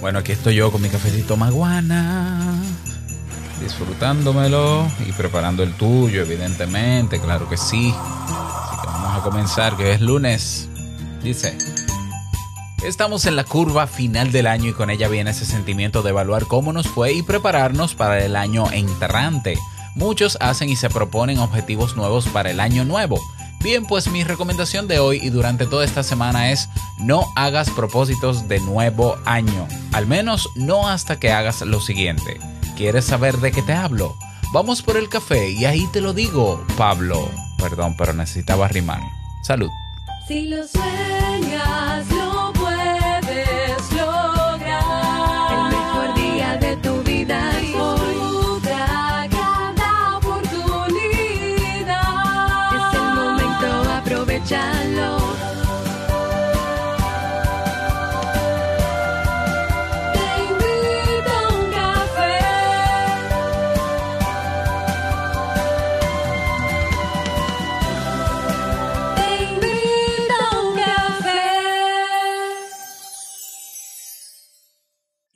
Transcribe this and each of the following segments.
Bueno, aquí estoy yo con mi cafecito maguana, disfrutándomelo y preparando el tuyo, evidentemente, claro que sí. Así que vamos a comenzar, que es lunes. Dice, estamos en la curva final del año y con ella viene ese sentimiento de evaluar cómo nos fue y prepararnos para el año entrante. Muchos hacen y se proponen objetivos nuevos para el año nuevo. Bien, pues mi recomendación de hoy y durante toda esta semana es no hagas propósitos de nuevo año. Al menos no hasta que hagas lo siguiente. ¿Quieres saber de qué te hablo? Vamos por el café y ahí te lo digo, Pablo. Perdón, pero necesitaba rimar. Salud. Si lo sueñas,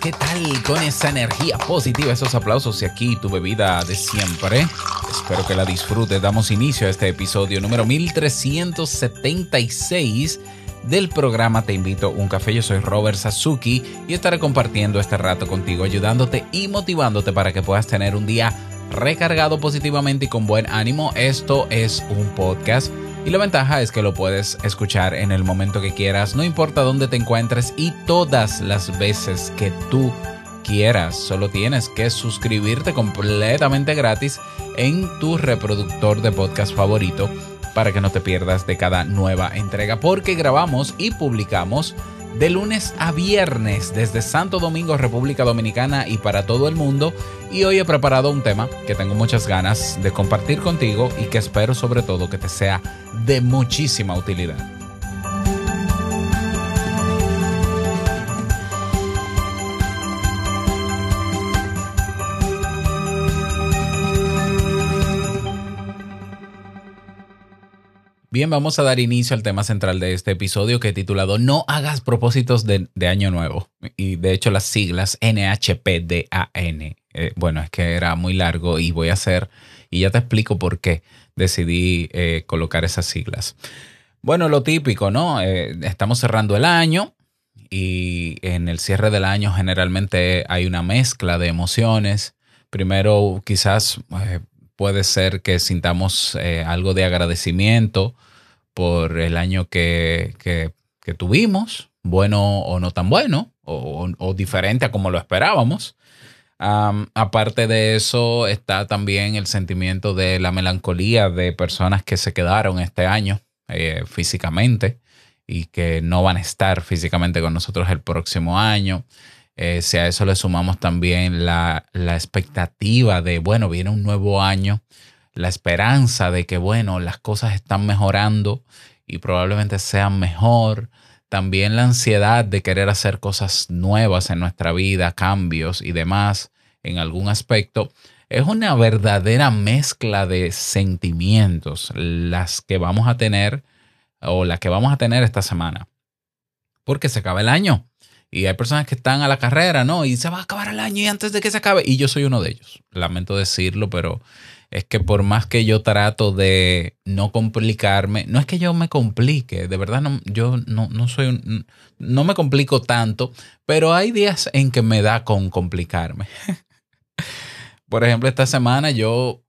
¿Qué tal? Con esa energía positiva, esos aplausos y aquí tu bebida de siempre. Espero que la disfrutes. Damos inicio a este episodio número 1376 del programa Te invito a un café. Yo soy Robert Sasuki y estaré compartiendo este rato contigo, ayudándote y motivándote para que puedas tener un día recargado positivamente y con buen ánimo. Esto es un podcast y la ventaja es que lo puedes escuchar en el momento que quieras, no importa dónde te encuentres y todas las veces que tú quieras. Solo tienes que suscribirte completamente gratis en tu reproductor de podcast favorito para que no te pierdas de cada nueva entrega porque grabamos y publicamos de lunes a viernes desde Santo Domingo, República Dominicana y para todo el mundo. Y hoy he preparado un tema que tengo muchas ganas de compartir contigo y que espero sobre todo que te sea de muchísima utilidad. Bien, vamos a dar inicio al tema central de este episodio que he titulado No hagas propósitos de, año nuevo. Y de hecho las siglas NHPDAN. Eh, bueno, es que era muy largo y voy a hacer, y ya te explico por qué decidí eh, colocar esas siglas. Bueno, lo típico, ¿no? Eh, estamos cerrando el año y en el cierre del año generalmente hay una mezcla de emociones. Primero, quizás eh, puede ser que sintamos algo de agradecimiento por el año que, que- tuvimos, bueno o no tan bueno, o, diferente a como lo esperábamos. Am, aparte de eso, está también el sentimiento de la melancolía de personas que se quedaron este año eh, físicamente y que no van a estar físicamente con nosotros el próximo año. Eh, si a eso le sumamos también la, la expectativa de, bueno, viene un nuevo año, la esperanza de que, bueno, las cosas están mejorando y probablemente sean mejor. También la ansiedad de querer hacer cosas nuevas en nuestra vida, cambios y demás en algún aspecto. Es una verdadera mezcla de sentimientos las que vamos a tener o las que vamos a tener esta semana. Porque se acaba el año. Y hay personas que están a la carrera, ¿no? Y se va a acabar el año y antes de que se acabe. Y yo soy uno de ellos. Lamento decirlo, pero es que por más que yo trato de no complicarme, no es que yo me complique, de verdad no, yo no, no soy un, no me complico tanto, pero hay días en que me da con complicarme. por ejemplo, esta semana yo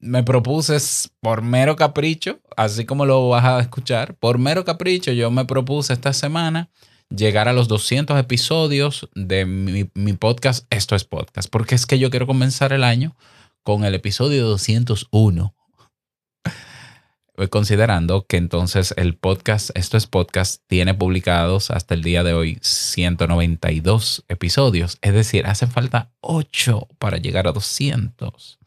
me propuse por mero capricho, así como lo vas a escuchar, por mero capricho yo me propuse esta semana llegar a los 200 episodios de mi, mi podcast Esto es Podcast, porque es que yo quiero comenzar el año con el episodio 201. eh, considerando que entonces el podcast, esto es podcast, tiene publicados hasta el día de hoy 192 episodios. Es decir, hacen falta 8 para llegar a 200.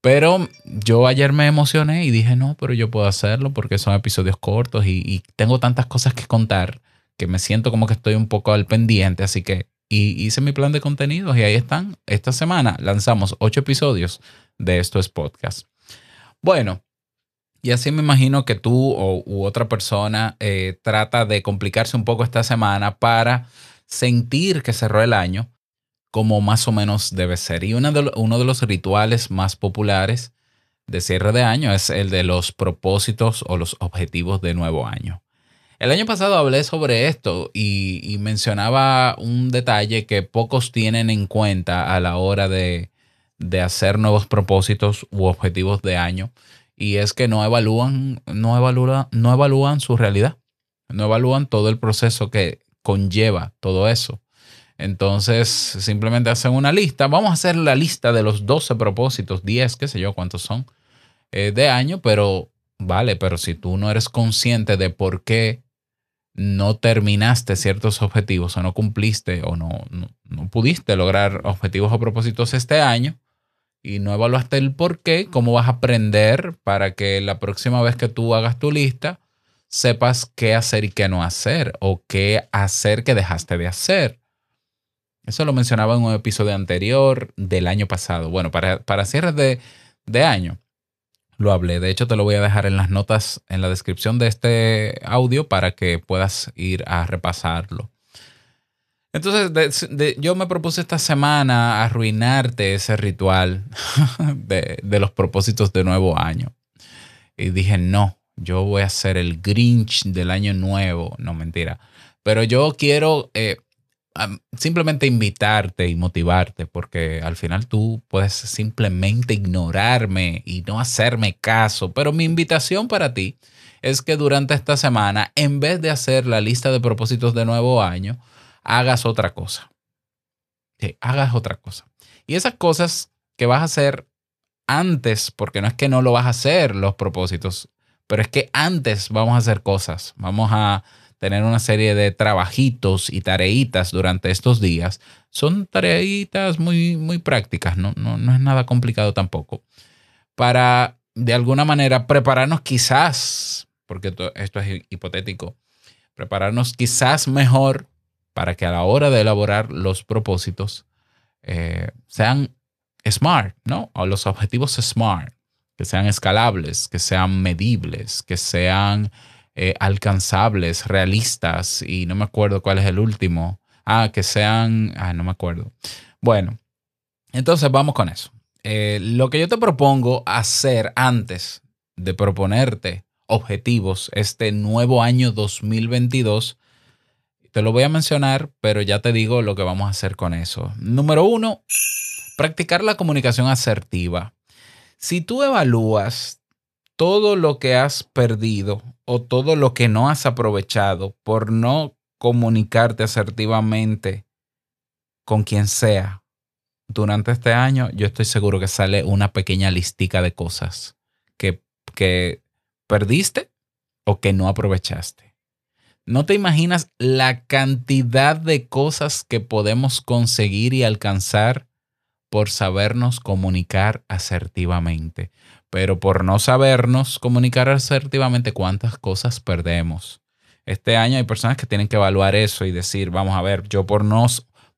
Pero yo ayer me emocioné y dije, no, pero yo puedo hacerlo porque son episodios cortos y, y tengo tantas cosas que contar que me siento como que estoy un poco al pendiente. Así que y hice mi plan de contenidos y ahí están. Esta semana lanzamos 8 episodios de Esto es Podcast. Bueno, y así me imagino que tú o, otra persona eh, trata de complicarse un poco esta semana para sentir que cerró el año como más o menos debe ser. Y una de uno de los rituales más populares de cierre de año es el de los propósitos o los objetivos de nuevo año. El año pasado hablé sobre esto y, mencionaba un detalle que pocos tienen en cuenta a la hora de, de hacer nuevos propósitos u objetivos de año y es que no evalúan, no evalúan, no evalúan su realidad, no evalúan todo el proceso que conlleva todo eso. Entonces, simplemente hacen una lista. Vamos a hacer la lista de los 12 propósitos, 10, qué sé yo, cuántos son eh, de año, pero vale, pero si tú no eres consciente de por qué no terminaste ciertos objetivos o no cumpliste o no, no, no pudiste lograr objetivos o propósitos este año, y no evaluaste el por qué, cómo vas a aprender para que la próxima vez que tú hagas tu lista sepas qué hacer y qué no hacer o qué hacer que dejaste de hacer. Eso lo mencionaba en un episodio anterior del año pasado. Bueno, para, para cierres de, de año lo hablé. De hecho, te lo voy a dejar en las notas, en la descripción de este audio para que puedas ir a repasarlo. Entonces, yo me propuse esta semana arruinarte ese ritual de, los propósitos de nuevo año. Y dije, no, yo voy a ser el Grinch del año nuevo. No, mentira. Pero yo quiero eh, simplemente invitarte y motivarte, porque al final tú puedes simplemente ignorarme y no hacerme caso. Pero mi invitación para ti es que durante esta semana, en vez de hacer la lista de propósitos de nuevo año, hagas otra cosa. Hagas otra cosa. Y esas cosas que vas a hacer antes, porque no es que no lo vas a hacer los propósitos, pero es que antes vamos a hacer cosas. Vamos a tener una serie de trabajitos y tareitas durante estos días. Son tareitas muy, muy prácticas, no, no, no es nada complicado tampoco. Para, de alguna manera, prepararnos quizás, porque to- esto es hipotético, prepararnos quizás mejor para que a la hora de elaborar los propósitos eh, sean smart, ¿no? O los objetivos smart, que sean escalables, que sean medibles, que sean eh, alcanzables, realistas, y no me acuerdo cuál es el último. Ah, que sean, ah, no me acuerdo. Bueno, entonces vamos con eso. Eh, lo que yo te propongo hacer antes de proponerte objetivos este nuevo año 2022 te lo voy a mencionar, pero ya te digo lo que vamos a hacer con eso. Número uno, practicar la comunicación asertiva. Si tú evalúas todo lo que has perdido o todo lo que no has aprovechado por no comunicarte asertivamente con quien sea durante este año, yo estoy seguro que sale una pequeña listica de cosas que, que perdiste o que no aprovechaste. No te imaginas la cantidad de cosas que podemos conseguir y alcanzar por sabernos comunicar asertivamente. Pero por no sabernos comunicar asertivamente, ¿cuántas cosas perdemos? Este año hay personas que tienen que evaluar eso y decir, vamos a ver, yo por no,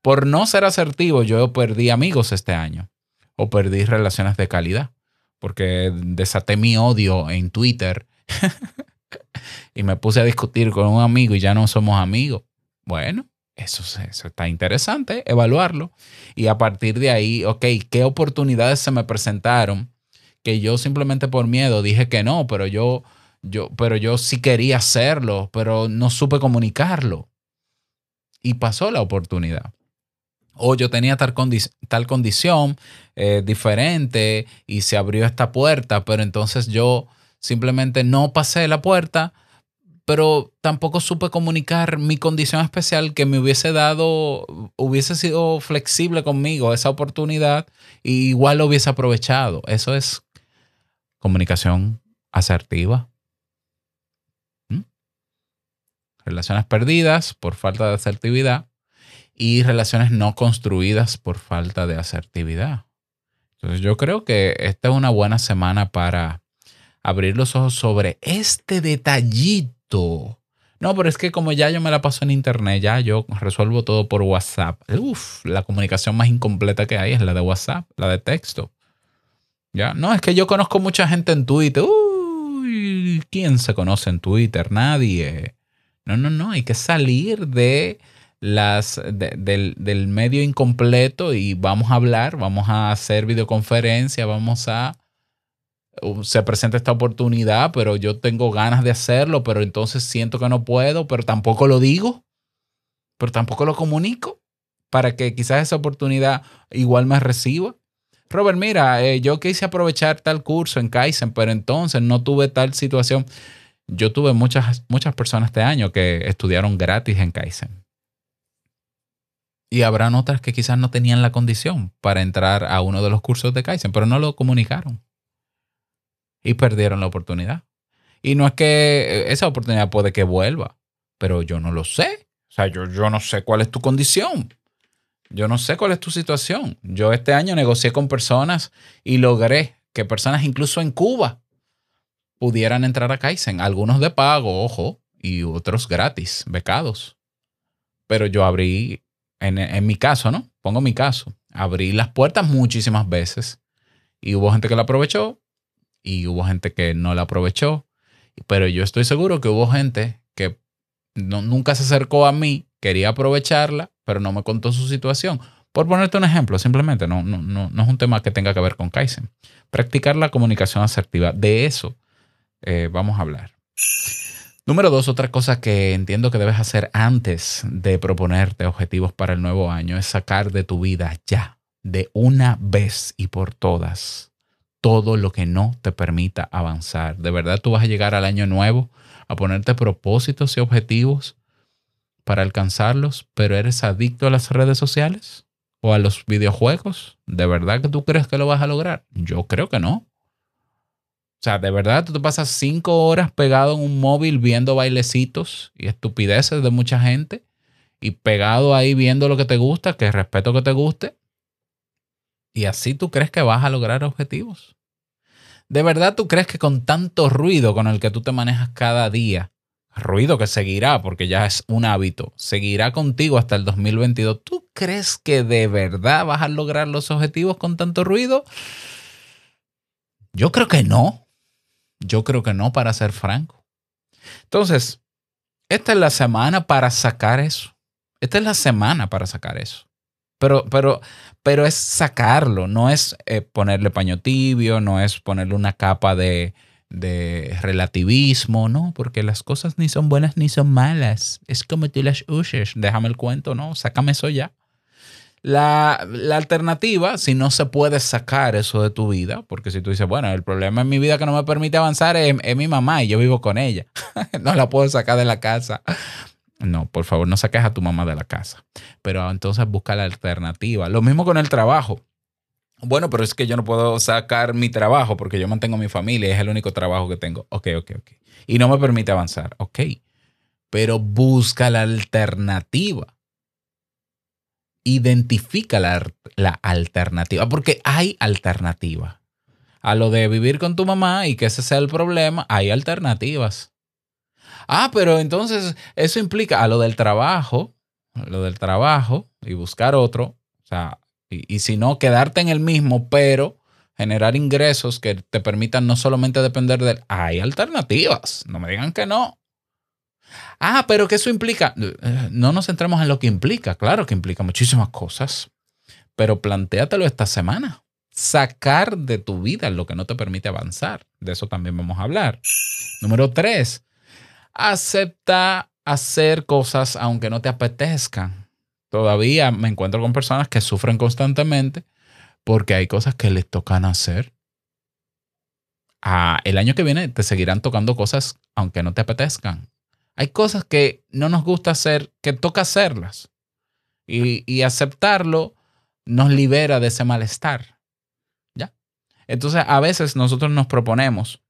por no ser asertivo, yo perdí amigos este año o perdí relaciones de calidad porque desaté mi odio en Twitter y me puse a discutir con un amigo y ya no somos amigos. Bueno, eso, eso está interesante, evaluarlo. Y a partir de ahí, ok, ¿qué oportunidades se me presentaron? Que yo simplemente por miedo dije que no, pero yo, yo, pero yo sí quería hacerlo, pero no supe comunicarlo. Y pasó la oportunidad. O yo tenía tal, condi tal condición eh, diferente y se abrió esta puerta, pero entonces yo simplemente no pasé la puerta pero tampoco supe comunicar mi condición especial que me hubiese dado, hubiese sido flexible conmigo esa oportunidad y igual lo hubiese aprovechado. Eso es comunicación asertiva. ¿Mm? Relaciones perdidas por falta de asertividad y relaciones no construidas por falta de asertividad. Entonces yo creo que esta es una buena semana para abrir los ojos sobre este detallito. No, pero es que como ya yo me la paso en internet, ya yo resuelvo todo por WhatsApp. Uf, la comunicación más incompleta que hay es la de WhatsApp, la de texto. Ya, no, es que yo conozco mucha gente en Twitter. Uy, ¿quién se conoce en Twitter? Nadie. No, no, no, hay que salir de las de- del, del medio incompleto y vamos a hablar, vamos a hacer videoconferencia, vamos a se presenta esta oportunidad, pero yo tengo ganas de hacerlo, pero entonces siento que no puedo, pero tampoco lo digo, pero tampoco lo comunico para que quizás esa oportunidad igual me reciba. Robert, mira, eh, yo quise aprovechar tal curso en Kaizen, pero entonces no tuve tal situación. Yo tuve muchas, muchas personas este año que estudiaron gratis en Kaizen. Y habrán otras que quizás no tenían la condición para entrar a uno de los cursos de Kaizen, pero no lo comunicaron. Y perdieron la oportunidad. Y no es que eh, esa oportunidad puede que vuelva, pero yo no lo sé. O sea, yo, yo no sé cuál es tu condición. Yo no sé cuál es tu situación. Yo este año negocié con personas y logré que personas incluso en Cuba pudieran entrar a Kaizen. Algunos de pago, ojo, y otros gratis, becados. Pero yo abrí, en, en mi caso, ¿no? Pongo mi caso. Abrí las puertas muchísimas veces y hubo gente que la aprovechó y hubo gente que no la aprovechó. Pero yo estoy seguro que hubo gente que no- nunca se acercó a mí, quería aprovecharla, pero no me contó su situación. Por ponerte un ejemplo, simplemente no, no, no, no es un tema que tenga que ver con Kaizen. Practicar la comunicación asertiva. De eso eh, vamos a hablar. Número dos, otra cosa que entiendo que debes hacer antes de proponerte objetivos para el nuevo año es sacar de tu vida ya, de una vez y por todas, todo lo que no te permita avanzar. De verdad tú vas a llegar al año nuevo a ponerte propósitos y objetivos para alcanzarlos, pero eres adicto a las redes sociales o a los videojuegos. ¿De verdad que tú crees que lo vas a lograr? Yo creo que no. O sea, de verdad tú te pasas cinco horas pegado en un móvil viendo bailecitos y estupideces de mucha gente y pegado ahí viendo lo que te gusta, que respeto que te guste. Y así tú crees que vas a lograr objetivos. ¿De verdad tú crees que con tanto ruido con el que tú te manejas cada día, ruido que seguirá porque ya es un hábito, seguirá contigo hasta el 2022, ¿tú crees que de verdad vas a lograr los objetivos con tanto ruido? Yo creo que no. Yo creo que no, para ser franco. Entonces, esta es la semana para sacar eso. Esta es la semana para sacar eso. Pero, pero, pero es sacarlo, no es eh, ponerle paño tibio, no es ponerle una capa de, de relativismo, no, porque las cosas ni son buenas ni son malas. Es como tú las uses. Déjame el cuento, no, sácame eso ya. La, la alternativa, si no se puede sacar eso de tu vida, porque si tú dices, bueno, el problema en mi vida que no me permite avanzar es, es mi mamá y yo vivo con ella, no la puedo sacar de la casa. No, por favor, no saques a tu mamá de la casa. Pero entonces busca la alternativa. Lo mismo con el trabajo. Bueno, pero es que yo no puedo sacar mi trabajo porque yo mantengo mi familia es el único trabajo que tengo. Ok, ok, ok. Y no me permite avanzar. Ok. Pero busca la alternativa. Identifica la, la alternativa, porque hay alternativa. A lo de vivir con tu mamá y que ese sea el problema, hay alternativas. Ah, pero entonces eso implica a lo del trabajo, lo del trabajo y buscar otro, o sea, y, y si no, quedarte en el mismo, pero generar ingresos que te permitan no solamente depender de él. Hay alternativas, no me digan que no. Ah, pero que eso implica, Eh, no nos centremos en lo que implica, claro que implica muchísimas cosas, pero plantéatelo esta semana. Sacar de tu vida lo que no te permite avanzar. De eso también vamos a hablar. Número tres, acepta hacer cosas aunque no te apetezcan. Todavía me encuentro con personas que sufren constantemente porque hay cosas que les tocan hacer. Ah, el año que viene te seguirán tocando cosas aunque no te apetezcan. Hay cosas que no nos gusta hacer, que toca hacerlas. Y, y aceptarlo nos libera de ese malestar. ¿Ya? Entonces, a veces nosotros nos proponemos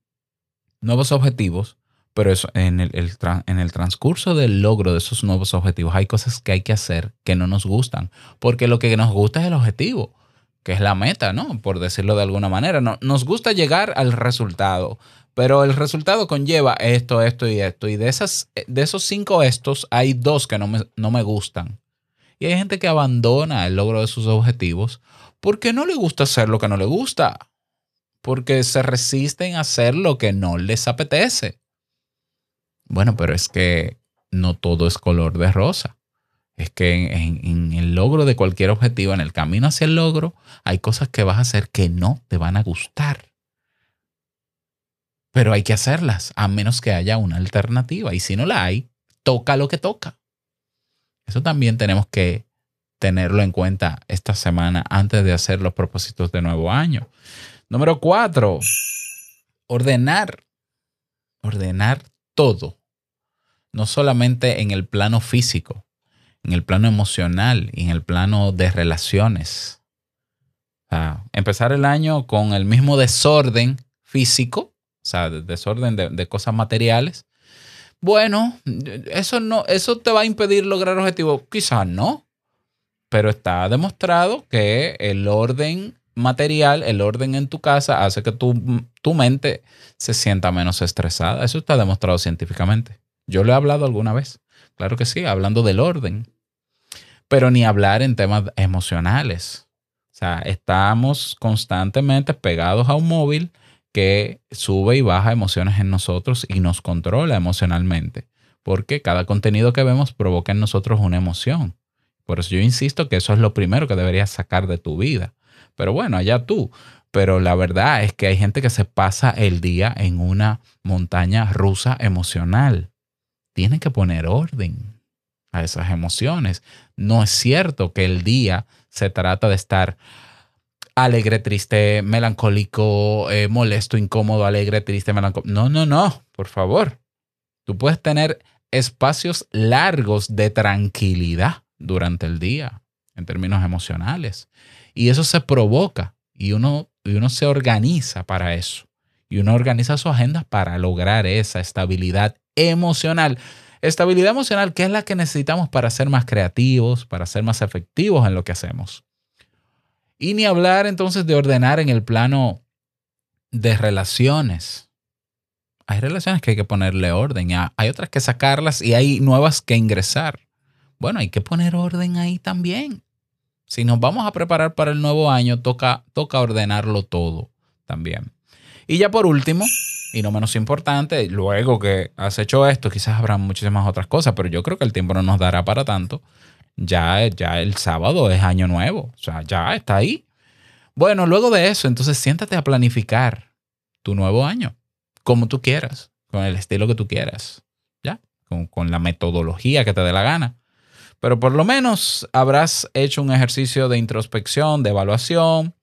nuevos objetivos, pero eso, en, el, transcurso del logro de esos nuevos objetivos hay cosas que hay que hacer que no nos gustan, porque lo que nos gusta es el objetivo, que es la meta, ¿no? Por decirlo de alguna manera. No, nos gusta llegar al resultado, pero el resultado conlleva esto, esto y esto. Y de, esas, de esos cinco estos, hay dos que no me, no me gustan. Y hay gente que abandona el logro de sus objetivos porque no le gusta hacer lo que no le gusta. Porque se resisten a hacer lo que no les apetece. Bueno, pero es que no todo es color de rosa. Es que en, el logro de cualquier objetivo, en el camino hacia el logro, hay cosas que vas a hacer que no te van a gustar. Pero hay que hacerlas, a menos que haya una alternativa. Y si no la hay, toca lo que toca. Eso también tenemos que tenerlo en cuenta esta semana antes de hacer los propósitos de nuevo año. Número cuatro, ordenar. Ordenar todo. No solamente en el plano físico, en el plano emocional y en el plano de relaciones. Empezar el año con el mismo desorden físico, o sea, de- desorden de, de cosas materiales. Bueno, eso no, eso te va a impedir lograr objetivos. Quizás no, pero está demostrado que el orden material, el orden en tu casa, hace que tu, tu mente se sienta menos estresada. Eso está demostrado científicamente. Yo lo he hablado alguna vez. Claro que sí, hablando del orden. Pero ni hablar en temas emocionales. O sea, estamos constantemente pegados a un móvil que sube y baja emociones en nosotros y nos controla emocionalmente. Porque cada contenido que vemos provoca en nosotros una emoción. Por eso yo insisto que eso es lo primero que deberías sacar de tu vida. Pero bueno, allá tú. Pero la verdad es que hay gente que se pasa el día en una montaña rusa emocional. Tienen que poner orden a esas emociones. No es cierto que el día se trata de estar alegre, triste, melancólico, eh, molesto, incómodo, alegre, triste, melancólico. No, no, no, por favor. Tú puedes tener espacios largos de tranquilidad durante el día en términos emocionales. Y eso se provoca y uno, y uno se organiza para eso. Y uno organiza su agenda para lograr esa estabilidad emocional. Estabilidad emocional que es la que necesitamos para ser más creativos, para ser más efectivos en lo que hacemos. Y ni hablar entonces de ordenar en el plano de relaciones. Hay relaciones que hay que ponerle orden, hay otras que sacarlas y hay nuevas que ingresar. Bueno, hay que poner orden ahí también. Si nos vamos a preparar para el nuevo año, toca, toca ordenarlo todo también. Y ya por último, y no menos importante, luego que has hecho esto, quizás habrá muchísimas otras cosas, pero yo creo que el tiempo no nos dará para tanto. Ya, ya el sábado es año nuevo, o sea, ya está ahí. Bueno, luego de eso, entonces siéntate a planificar tu nuevo año, como tú quieras, con el estilo que tú quieras, ¿ya? Con, con la metodología que te dé la gana. Pero por lo menos habrás hecho un ejercicio de introspección, de evaluación,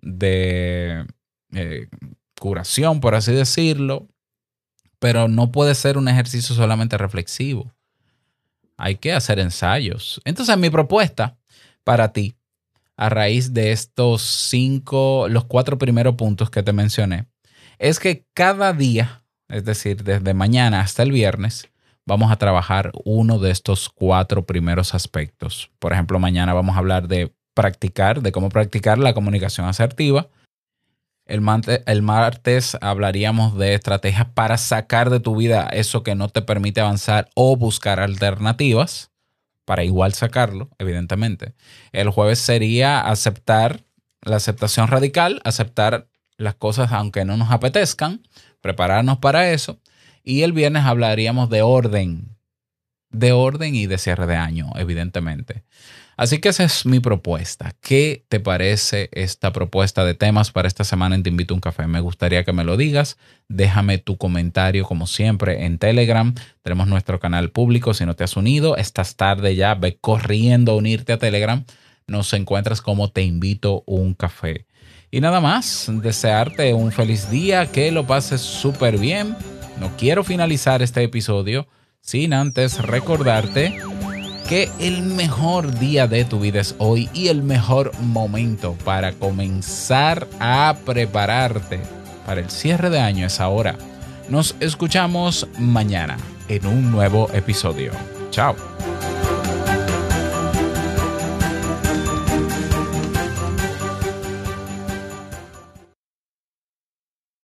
de eh, curación, por así decirlo. Pero no puede ser un ejercicio solamente reflexivo. Hay que hacer ensayos. Entonces, mi propuesta para ti, a raíz de estos cinco, los cuatro primeros puntos que te mencioné, es que cada día, es decir, desde mañana hasta el viernes, vamos a trabajar uno de estos cuatro primeros aspectos. Por ejemplo, mañana vamos a hablar de practicar, de cómo practicar la comunicación asertiva. El, el martes hablaríamos de estrategias para sacar de tu vida eso que no te permite avanzar o buscar alternativas para igual sacarlo, evidentemente. El jueves sería aceptar la aceptación radical, aceptar las cosas aunque no nos apetezcan, prepararnos para eso. Y el viernes hablaríamos de orden, de orden y de cierre de año, evidentemente. Así que esa es mi propuesta. ¿Qué te parece esta propuesta de temas para esta semana en Te Invito a un Café? Me gustaría que me lo digas. Déjame tu comentario, como siempre, en Telegram. Tenemos nuestro canal público. Si no te has unido, estás tarde ya. Ve corriendo a unirte a Telegram. Nos encuentras como Te Invito a un Café. Y nada más, desearte un feliz día, que lo pases súper bien. No quiero finalizar este episodio sin antes recordarte que el mejor día de tu vida es hoy y el mejor momento para comenzar a prepararte para el cierre de año es ahora. Nos escuchamos mañana en un nuevo episodio. Chao.